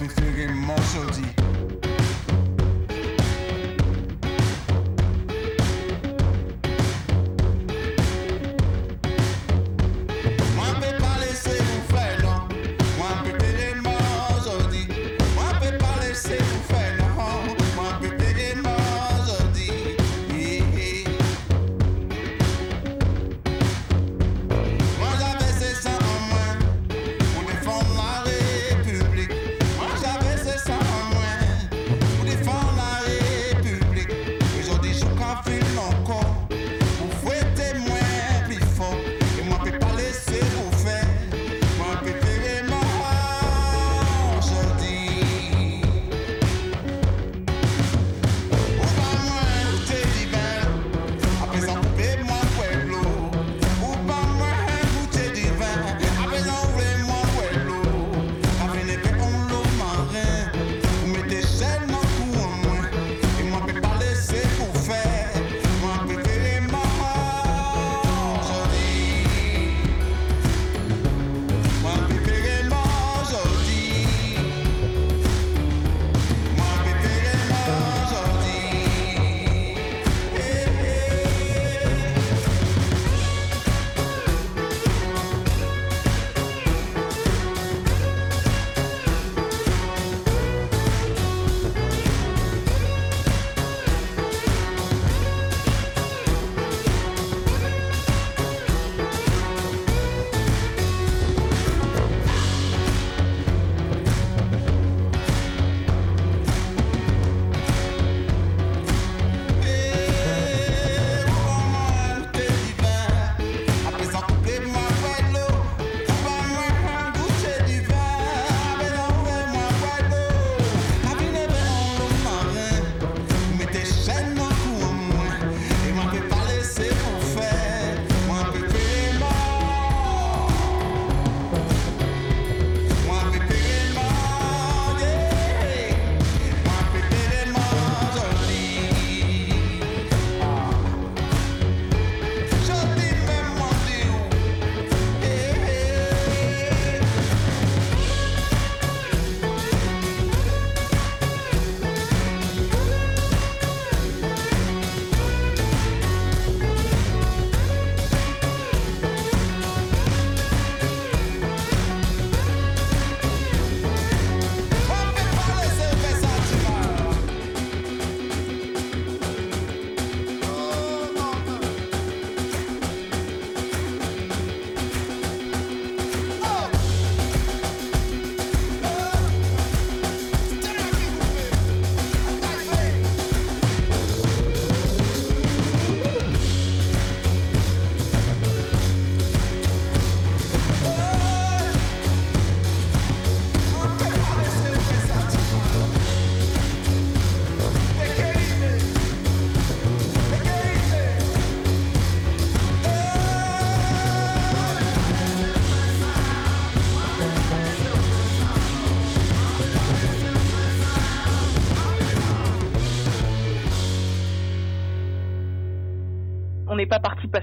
Speaker 6: Mon préféré, mon chaudi.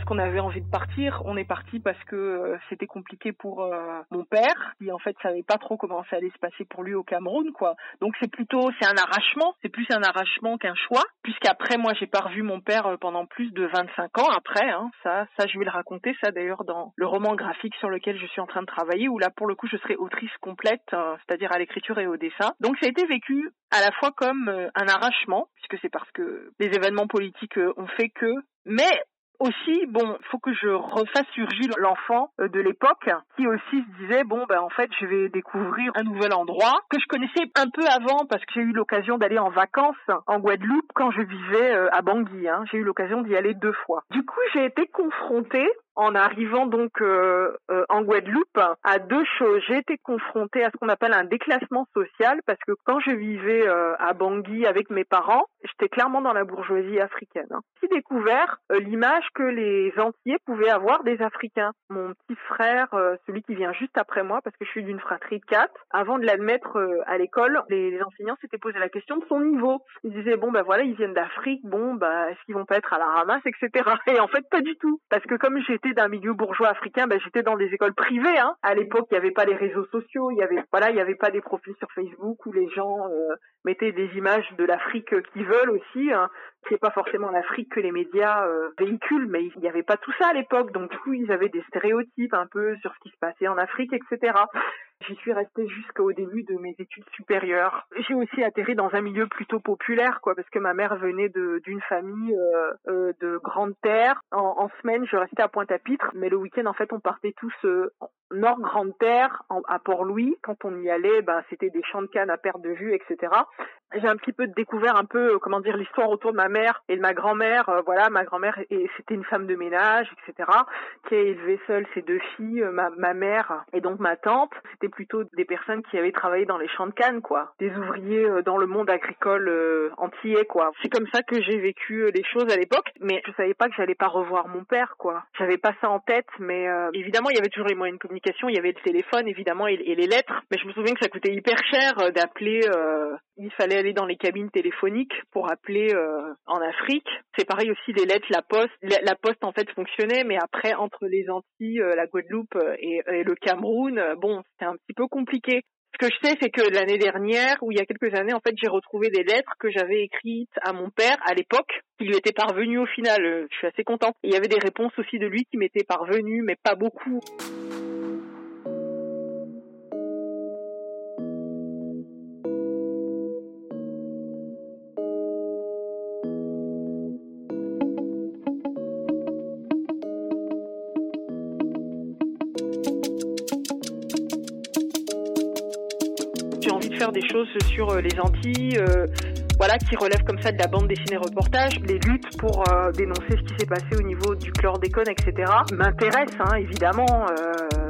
Speaker 2: Qu'on avait envie de partir, on est parti parce que euh, c'était compliqué pour euh, mon père, qui en fait savait pas trop comment ça allait se passer pour lui au Cameroun, quoi. Donc c'est plutôt, c'est un arrachement, c'est plus un arrachement qu'un choix, puisqu'après moi j'ai pas revu mon père euh, pendant plus de 25 ans après, hein. ça, ça je vais le raconter, ça d'ailleurs dans le roman graphique sur lequel je suis en train de travailler, où là pour le coup je serai autrice complète, c'est-à-dire à l'écriture et au dessin. Donc ça a été vécu à la fois comme un arrachement, puisque c'est parce que les événements politiques ont fait que, mais aussi, bon, faut que je refasse surgir l'enfant euh, de l'époque qui aussi se disait bon ben en fait je vais découvrir un nouvel endroit que je connaissais un peu avant parce que j'ai eu l'occasion d'aller en vacances en Guadeloupe quand je vivais euh, à Bangui. Hein. J'ai eu l'occasion d'y aller deux fois. Du coup j'ai été confrontée en arrivant donc euh, euh, en Guadeloupe à deux choses. J'ai été confrontée à ce qu'on appelle un déclassement social parce que quand je vivais euh, à Bangui avec mes parents, j'étais clairement dans la bourgeoisie africaine. Hein. J'ai découvert euh, l'image que les Antillais pouvaient avoir des Africains. Mon petit frère, euh, celui qui vient juste après moi, parce que je suis d'une fratrie de quatre, avant de l'admettre euh, à l'école, les, les enseignants s'étaient posé la question de son niveau. Ils disaient bon ben voilà, ils viennent d'Afrique, bon bah est-ce qu'ils vont pas être à la ramasse, etc. Et en fait pas du tout, parce que comme j'étais d'un milieu bourgeois africain, ben j'étais dans des écoles privées. Hein. À l'époque, il n'y avait pas les réseaux sociaux, il y avait voilà, il y avait pas des profils sur Facebook où les gens euh, mettaient des images de l'Afrique euh, qu'ils veulent aussi. Hein. C'est pas forcément l'Afrique que les médias euh, véhiculent, mais il n'y avait pas tout ça à l'époque. Donc du coup, ils avaient des stéréotypes un peu sur ce qui se passait en Afrique, etc. J'y suis restée jusqu'au début de mes études supérieures. J'ai aussi atterri dans un milieu plutôt populaire, quoi, parce que ma mère venait d'une famille euh, euh, de grande terre. En, semaine, je restais à Pointe-à-Pitre, mais le week-end, en fait, on partait tous euh, nord grande terre, à Port-Louis. Quand on y allait, ben c'était des champs de canne à perte de vue, etc. J'ai un petit peu découvert un peu, euh, comment dire, l'histoire autour de ma mère et de ma grand-mère. Voilà, ma grand-mère, c'était une femme de ménage, etc., qui a élevé seule ses deux filles, ma, mère et donc ma tante. Plutôt des personnes qui avaient travaillé dans les champs de canne, quoi. Des ouvriers euh, dans le monde agricole euh, antillais, quoi. C'est comme ça que j'ai vécu euh, les choses à l'époque, mais je savais pas que j'allais pas revoir mon père, quoi. J'avais pas ça en tête, mais euh, évidemment, il y avait toujours les moyens de communication, il y avait le téléphone, évidemment, et, les lettres. Mais je me souviens que ça coûtait hyper cher d'appeler. il fallait aller dans les cabines téléphoniques pour appeler en Afrique. C'est pareil aussi les lettres, la poste. La, poste en fait fonctionnait, mais après entre les Antilles, la Guadeloupe et, et le Cameroun, bon, c'était un petit peu compliqué. Ce que je sais, c'est que l'année dernière, ou il y a quelques années, en fait, j'ai retrouvé des lettres que j'avais écrites à mon père à l'époque, qui lui étaient parvenues au final. Euh, Je suis assez contente. Il y avait des réponses aussi de lui qui m'étaient parvenues, mais pas beaucoup. Des choses sur euh, les Antilles, euh, voilà, qui relèvent comme ça de la bande dessinée reportage. Les luttes pour euh, dénoncer ce qui s'est passé au niveau du chlordécone, etc. m'intéressent, hein, évidemment.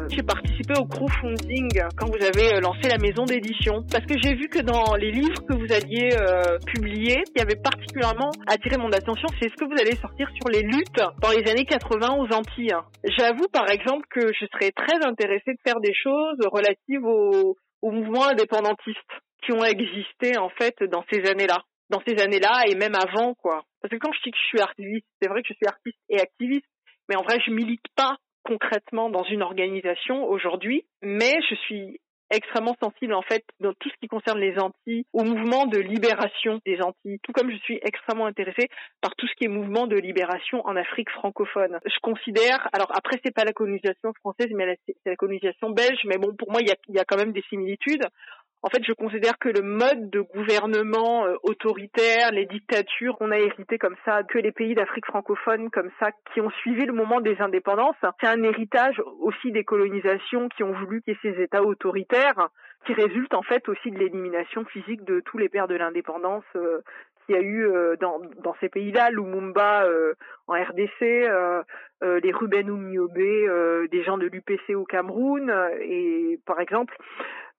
Speaker 2: J'ai participé au crowdfunding quand vous avez lancé la maison d'édition, parce que j'ai vu que dans les livres que vous alliez euh, publier, y avait particulièrement attiré mon attention, c'est ce que vous allez sortir sur les luttes dans les années 80 aux Antilles. J'avoue, par exemple, que je serais très intéressée de faire des choses relatives au aux mouvements indépendantistes qui ont existé en fait dans ces années-là, dans ces années-là et même avant quoi. Parce que quand je dis que je suis artiste, c'est vrai que je suis artiste et activiste, mais en vrai je milite pas concrètement dans une organisation aujourd'hui, mais je suis extrêmement sensible en fait dans tout ce qui concerne les Antilles au mouvement de libération des Antilles, tout comme je suis extrêmement intéressée par tout ce qui est mouvement de libération en Afrique francophone. Je considère, alors après c'est pas la colonisation française mais c'est la colonisation belge, mais bon pour moi il y a, y a quand même des similitudes. En fait, je considère que le mode de gouvernement euh, autoritaire, les dictatures qu'on a héritées comme ça, que les pays d'Afrique francophone comme ça, qui ont suivi le moment des indépendances, c'est un héritage aussi des colonisations qui ont voulu qu'il y ait ces États autoritaires, qui résulte en fait aussi de l'élimination physique de tous les pères de l'indépendance euh, qu'il y a eu euh, dans, ces pays-là, Lumumba en RDC, les Ruben Oumiobe, euh, des gens de l'UPC au Cameroun, et par exemple,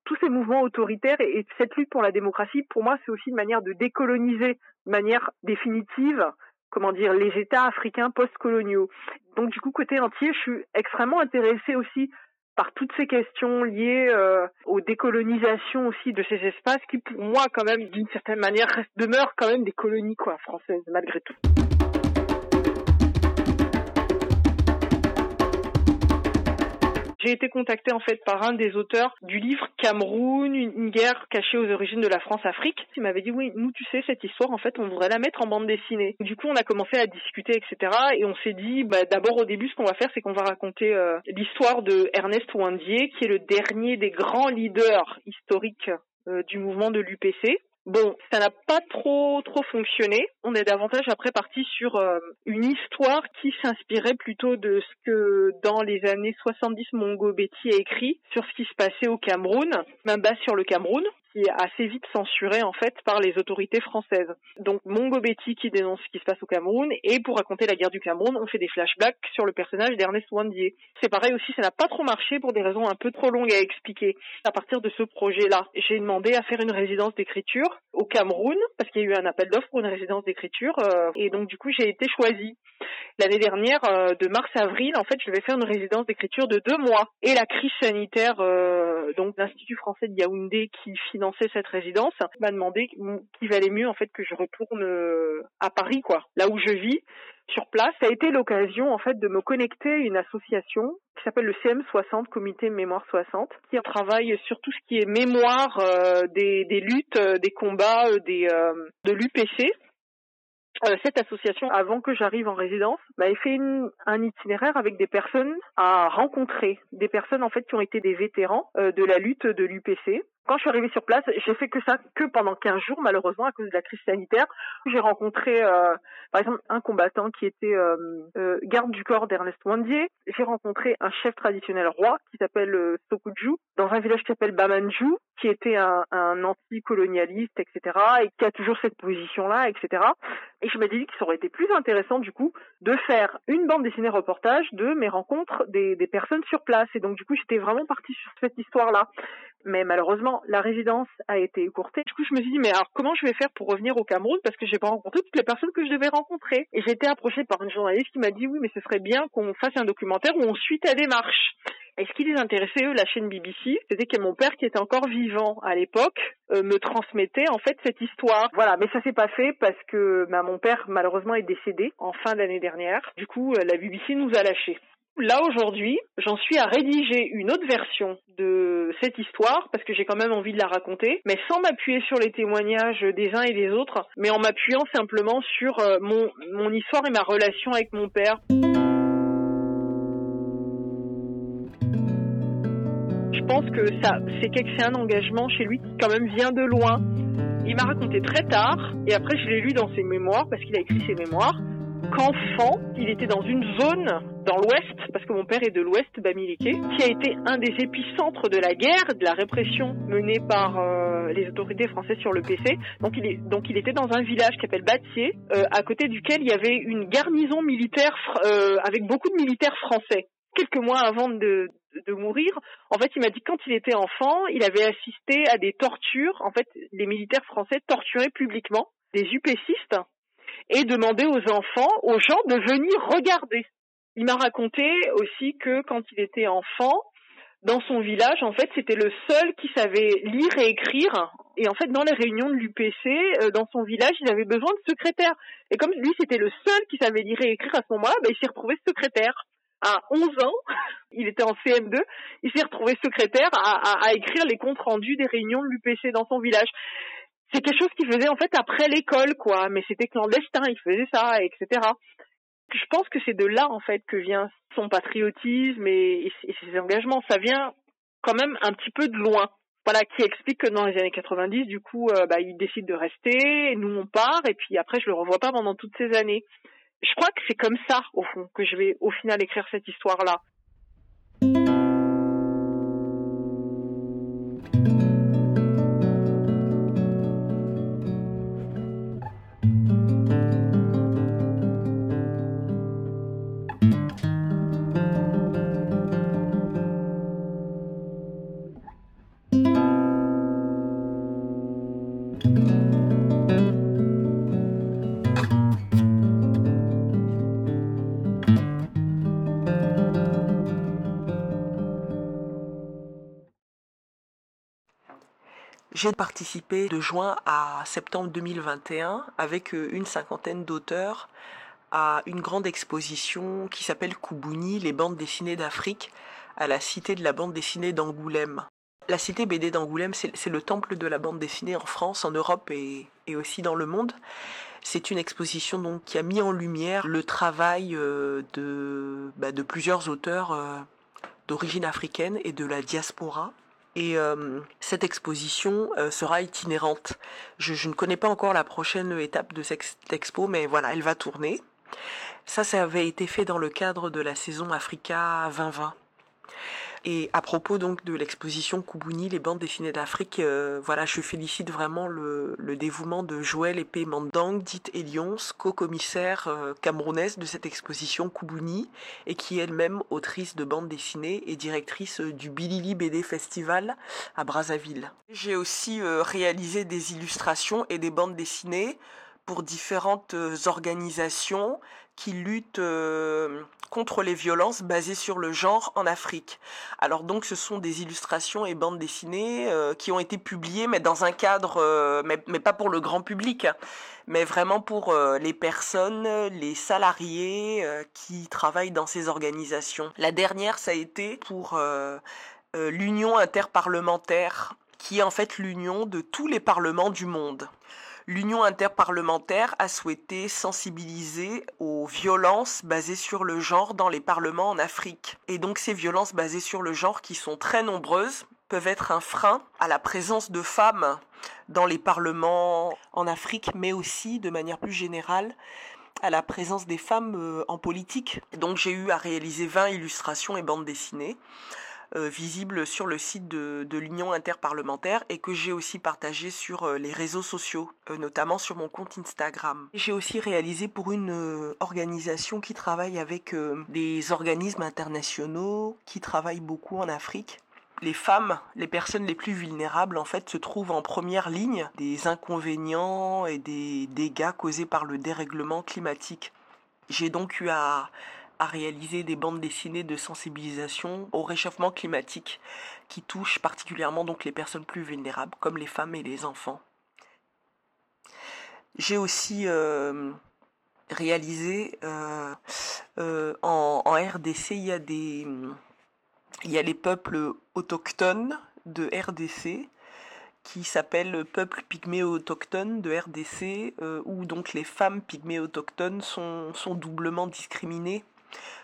Speaker 2: tous ces mouvements autoritaires et, et cette lutte pour la démocratie, pour moi, c'est aussi une manière de décoloniser de manière définitive, comment dire, les États africains post-coloniaux. Donc du coup, côté entier, je suis extrêmement intéressée aussi par toutes ces questions liées euh, aux décolonisations aussi de ces espaces qui, pour moi, quand même, d'une certaine manière, demeurent quand même des colonies quoi, françaises, malgré tout. J'ai été contactée en fait par un des auteurs du livre Cameroun, une guerre cachée aux origines de la France-Afrique. Il m'avait dit oui, nous tu sais cette histoire en fait on voudrait la mettre en bande dessinée. Du coup on a commencé à discuter etc. Et on s'est dit bah, d'abord au début ce qu'on va faire c'est qu'on va raconter euh, l'histoire de Ernest qui est le dernier des grands leaders historiques euh, du mouvement de l'UPC. Bon, ça n'a pas trop trop fonctionné. On est davantage après parti sur euh, une histoire qui s'inspirait plutôt de ce que dans les années 70 Mongo Betty a écrit sur ce qui se passait au Cameroun, même base sur le Cameroun qui assez vite censuré en fait par les autorités françaises. Donc Mongo Betty qui dénonce ce qui se passe au Cameroun et pour raconter la guerre du Cameroun, on fait des flashbacks sur le personnage d'Ernest Wandier. C'est pareil aussi, ça n'a pas trop marché pour des raisons un peu trop longues à expliquer. À partir de ce projet-là, j'ai demandé à faire une résidence d'écriture au Cameroun parce qu'il y a eu un appel d'offres pour une résidence d'écriture euh, et donc du coup j'ai été choisie. L'année dernière, euh, de mars-avril, en fait, je vais faire une résidence d'écriture de deux mois. Et la crise sanitaire, euh, donc l'Institut français de Yaoundé qui cette résidence, m'a demandé qu'il valait mieux en fait que je retourne euh, à Paris, quoi, là où je vis sur place. Ça a été l'occasion en fait de me connecter à une association qui s'appelle le CM60, Comité Mémoire 60, qui travaille sur tout ce qui est mémoire des, des, luttes, des combats, des, de l'UPC. Euh, cette association, avant que j'arrive en résidence, m'avait fait un itinéraire avec des personnes à rencontrer, des personnes en fait qui ont été des vétérans euh, de la lutte de l'UPC. Quand je suis arrivée sur place, j'ai fait que ça que pendant 15 jours, malheureusement, à cause de la crise sanitaire. J'ai rencontré, euh, par exemple, un combattant qui était garde du corps d'Ernest Wandier. J'ai rencontré un chef traditionnel roi qui s'appelle Sokudju, dans un village qui s'appelle Bamanju, qui était un, un anticolonialiste, etc., et qui a toujours cette position-là, etc. Et je me dit que ça aurait été plus intéressant du coup de faire une bande dessinée reportage de mes rencontres des, des personnes sur place. Et donc du coup j'étais vraiment partie sur cette histoire-là. Mais malheureusement la résidence a été écourtée. Du coup je me suis dit mais alors comment je vais faire pour revenir au Cameroun? Parce que j'ai pas rencontré toutes les personnes que je devais rencontrer. Et j'ai été approchée par une journaliste qui m'a dit oui mais ce serait bien qu'on fasse un documentaire où on suit ta démarche. Et ce qui les intéressait, eux, la chaîne BBC, c'était que mon père, qui était encore vivant à l'époque, euh, me transmettait en fait cette histoire. Voilà, mais ça s'est pas fait parce que bah, mon père, malheureusement, est décédé en fin d'année dernière. Du coup, euh, la BBC nous a lâchés. Là aujourd'hui, j'en suis à rédiger une autre version de cette histoire parce que j'ai quand même envie de la raconter, mais sans m'appuyer sur les témoignages des uns et des autres, mais en m'appuyant simplement sur euh, mon, histoire et ma relation avec mon père. Je pense que ça, c'est c'est un engagement chez lui qui quand même vient de loin. Il m'a raconté très tard, et après je l'ai lu dans ses mémoires, parce qu'il a écrit ses mémoires, qu'enfant, il était dans une zone dans l'ouest, parce que mon père est de l'ouest, Bamileke, qui a été un des épicentres de la guerre, de la répression menée par euh, les autorités françaises sur le PC. Donc il, est, donc il était dans un village qui s'appelle Batier, euh, à côté duquel il y avait une garnison militaire euh, avec beaucoup de militaires français quelques mois avant de, mourir, en fait, il m'a dit que quand il était enfant, il avait assisté à des tortures. En fait, les militaires français torturaient publiquement des UPCistes et demandaient aux enfants, aux gens de venir regarder. Il m'a raconté aussi que quand il était enfant, dans son village, en fait, c'était le seul qui savait lire et écrire. Et en fait, dans les réunions de l'UPC, euh, dans son village, il avait besoin de secrétaire. Et comme lui, c'était le seul qui savait lire et écrire à ce moment-là, ben, il s'est retrouvé secrétaire à 11 ans, <laughs> il était en CM2, il s'est retrouvé secrétaire à, à, à, écrire les comptes rendus des réunions de l'UPC dans son village. C'est quelque chose qu'il faisait en fait après l'école, quoi, mais c'était clandestin, il faisait ça, etc. Je pense que c'est de là en fait que vient son patriotisme et, ses engagements. Ça vient quand même un petit peu de loin. Voilà, qui explique que dans les années 90, du coup, euh, bah, il décide de rester, nous on part, et puis après je le revois pas pendant toutes ces années je crois que c'est comme ça, au fond, que je vais au final écrire cette histoire-là.
Speaker 7: J'ai participé de juin à septembre 2021 avec euh, une cinquantaine d'auteurs à une grande exposition qui s'appelle Koubouni, les bandes dessinées d'Afrique, à la cité de la bande dessinée d'Angoulême. La cité BD d'Angoulême, c'est le temple de la bande dessinée en France, en Europe et, aussi dans le monde. C'est une exposition donc, qui a mis en lumière le travail euh, de, bah, de plusieurs auteurs euh, d'origine africaine et de la diaspora. Et cette exposition sera itinérante. Je, je ne connais pas encore la prochaine étape de cette expo, mais voilà, elle va tourner. Ça, ça avait été fait dans le cadre de la saison Africa 2020. Et à propos donc de l'exposition Koubouni, les bandes dessinées d'Afrique, euh, voilà, je félicite vraiment le, dévouement de Joël Epé Mandang, dite Elions, co-commissaire euh, camerounaise de cette exposition Koubouni, et qui est elle-même autrice de bandes dessinées et directrice euh, du Bilili BD Festival à Brazzaville. J'ai aussi réalisé des illustrations et des bandes dessinées pour différentes organisations qui luttent euh, contre les violences basées sur le genre en Afrique. Alors donc ce sont des illustrations et bandes dessinées euh, qui ont été publiées mais dans un cadre euh, mais, pas pour le grand public mais vraiment pour les personnes, les salariés qui travaillent dans ces organisations. La dernière ça a été pour l'Union interparlementaire qui est en fait l'union de tous les parlements du monde. L'Union interparlementaire a souhaité sensibiliser aux violences basées sur le genre dans les parlements en Afrique. Et donc ces violences basées sur le genre qui sont très nombreuses peuvent être un frein à la présence de femmes dans les parlements en Afrique, mais aussi de manière plus générale à la présence des femmes euh, en politique. Donc j'ai eu à réaliser 20 illustrations et bandes dessinées euh, visibles sur le site de, l'Union interparlementaire et que j'ai aussi partagé sur euh, les réseaux sociaux, euh, notamment sur mon compte Instagram. J'ai aussi réalisé pour une organisation qui travaille avec des organismes internationaux qui travaillent beaucoup en Afrique. Les femmes, les personnes les plus vulnérables, en fait, se trouvent en première ligne des inconvénients et des dégâts causés par le dérèglement climatique. J'ai donc eu à, à réaliser des bandes dessinées de sensibilisation au réchauffement climatique qui touchent particulièrement donc les personnes plus vulnérables comme les femmes et les enfants. J'ai aussi euh, réalisé euh, euh, en, RDC il y a des il y a les peuples autochtones de RDC qui s'appellent Peuple pygmée autochtone de RDC, où donc les femmes pygmées autochtones sont, sont doublement discriminées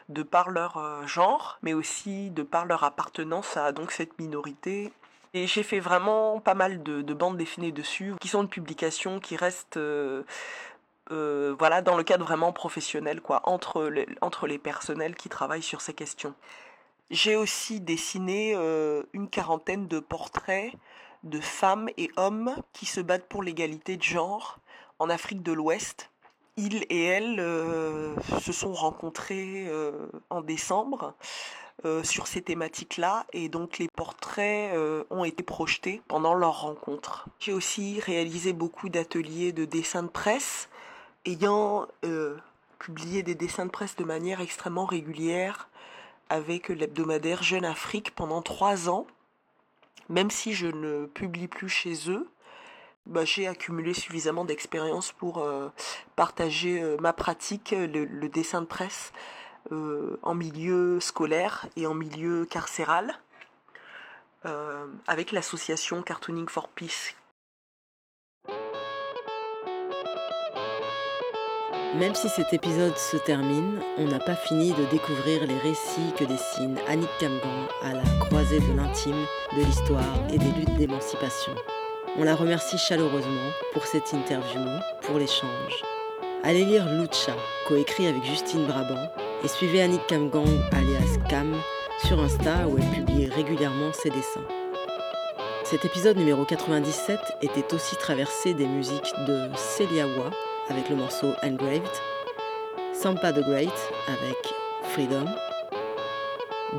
Speaker 7: de par leur euh, genre, mais aussi de par leur appartenance à donc cette minorité. Et j'ai fait vraiment pas mal de, de bandes dessinées dessus, qui sont de publications qui restent euh, euh, voilà, dans le cadre vraiment professionnel, quoi, entre les, personnels qui travaillent sur ces questions. J'ai aussi dessiné une quarantaine de portraits de femmes et hommes qui se battent pour l'égalité de genre en Afrique de l'Ouest. Ils et elles euh, se sont rencontrés euh, en décembre euh, sur ces thématiques-là et donc les portraits ont été projetés pendant leur rencontre. J'ai aussi réalisé beaucoup d'ateliers de dessin de presse ayant publié des dessins de presse de manière extrêmement régulière avec l'hebdomadaire Jeune Afrique pendant trois ans. Même si je ne publie plus chez eux, j'ai accumulé suffisamment d'expérience pour euh, partager euh, ma pratique, le, le dessin de presse, euh, en milieu scolaire et en milieu carcéral, euh, avec l'association Cartooning for Peace.
Speaker 3: Même si cet épisode se termine, on n'a pas fini de découvrir les récits que dessine Annick Camgan à la croisée de l'intime, de l'histoire et des luttes d'émancipation. On la remercie chaleureusement pour cette interview, pour l'échange. Allez lire Lucha, coécrit avec Justine Brabant, et suivez Annick Camgang, alias Cam, sur Insta où elle publie régulièrement ses dessins. Cet épisode numéro 97 était aussi traversé des musiques de Celia Wa avec le morceau Engraved, Sampa the Great avec Freedom,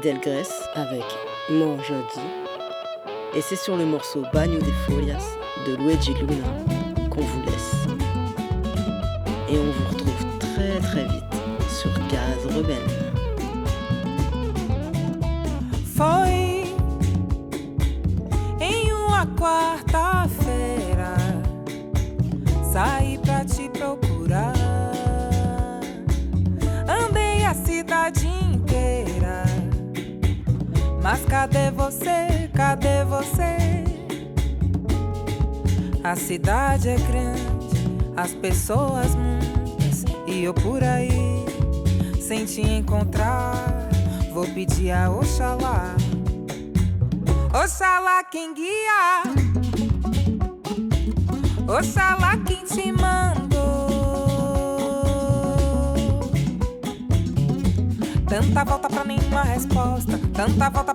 Speaker 3: Delgrès avec Mon Jeudi, et c'est sur le morceau Bagno de Folias de Luigi Luna qu'on vous laisse. Et on vous retrouve très très vite sur Gaz Rebelle.
Speaker 8: Mas cadê você? Cadê você? A cidade é grande, as pessoas muitas e eu por aí sem te encontrar. Vou pedir a Oxalá, Oxalá quem guia, Oxalá quem te mandou. Tanta volta pra nenhuma resposta, tanta volta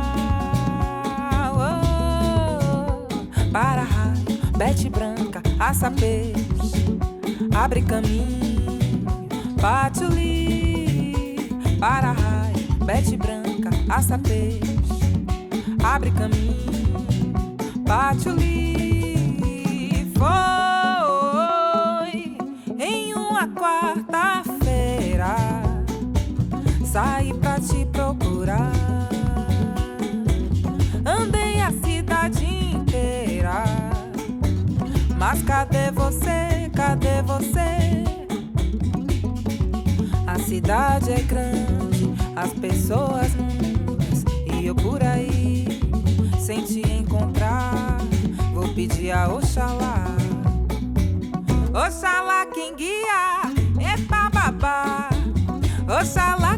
Speaker 8: Barra, Bete Branca, Açapês Abre caminho, Patuli raio, Bete Branca, Açapês Abre caminho, Patuli Foi em uma quarta-feira Saí pra te procurar. Mas cadê você? Cadê você? A cidade é grande, as pessoas muitas e eu por aí sem te encontrar. Vou pedir a Oxalá, Oxalá quem guia é babá. Oxalá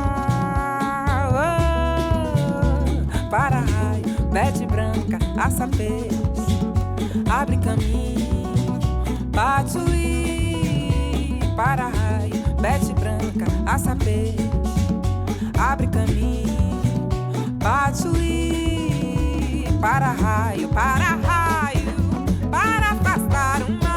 Speaker 8: para-raio, pede branca, aça abre caminho, patuí. Para-raio, pede branca, aça abre caminho, patuí. Para-raio, para-raio, para afastar uma